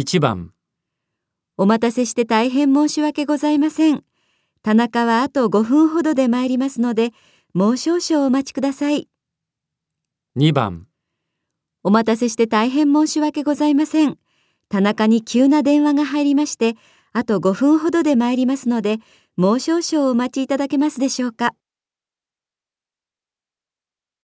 1番、お待たせして大変申し訳ございません。田中はあと5分ほどで参りますので、もう少々お待ちください。2番、お待たせして大変申し訳ございません。田中に急な電話が入りまして、あと5分ほどで参りますので、もう少々お待ちいただけますでしょうか。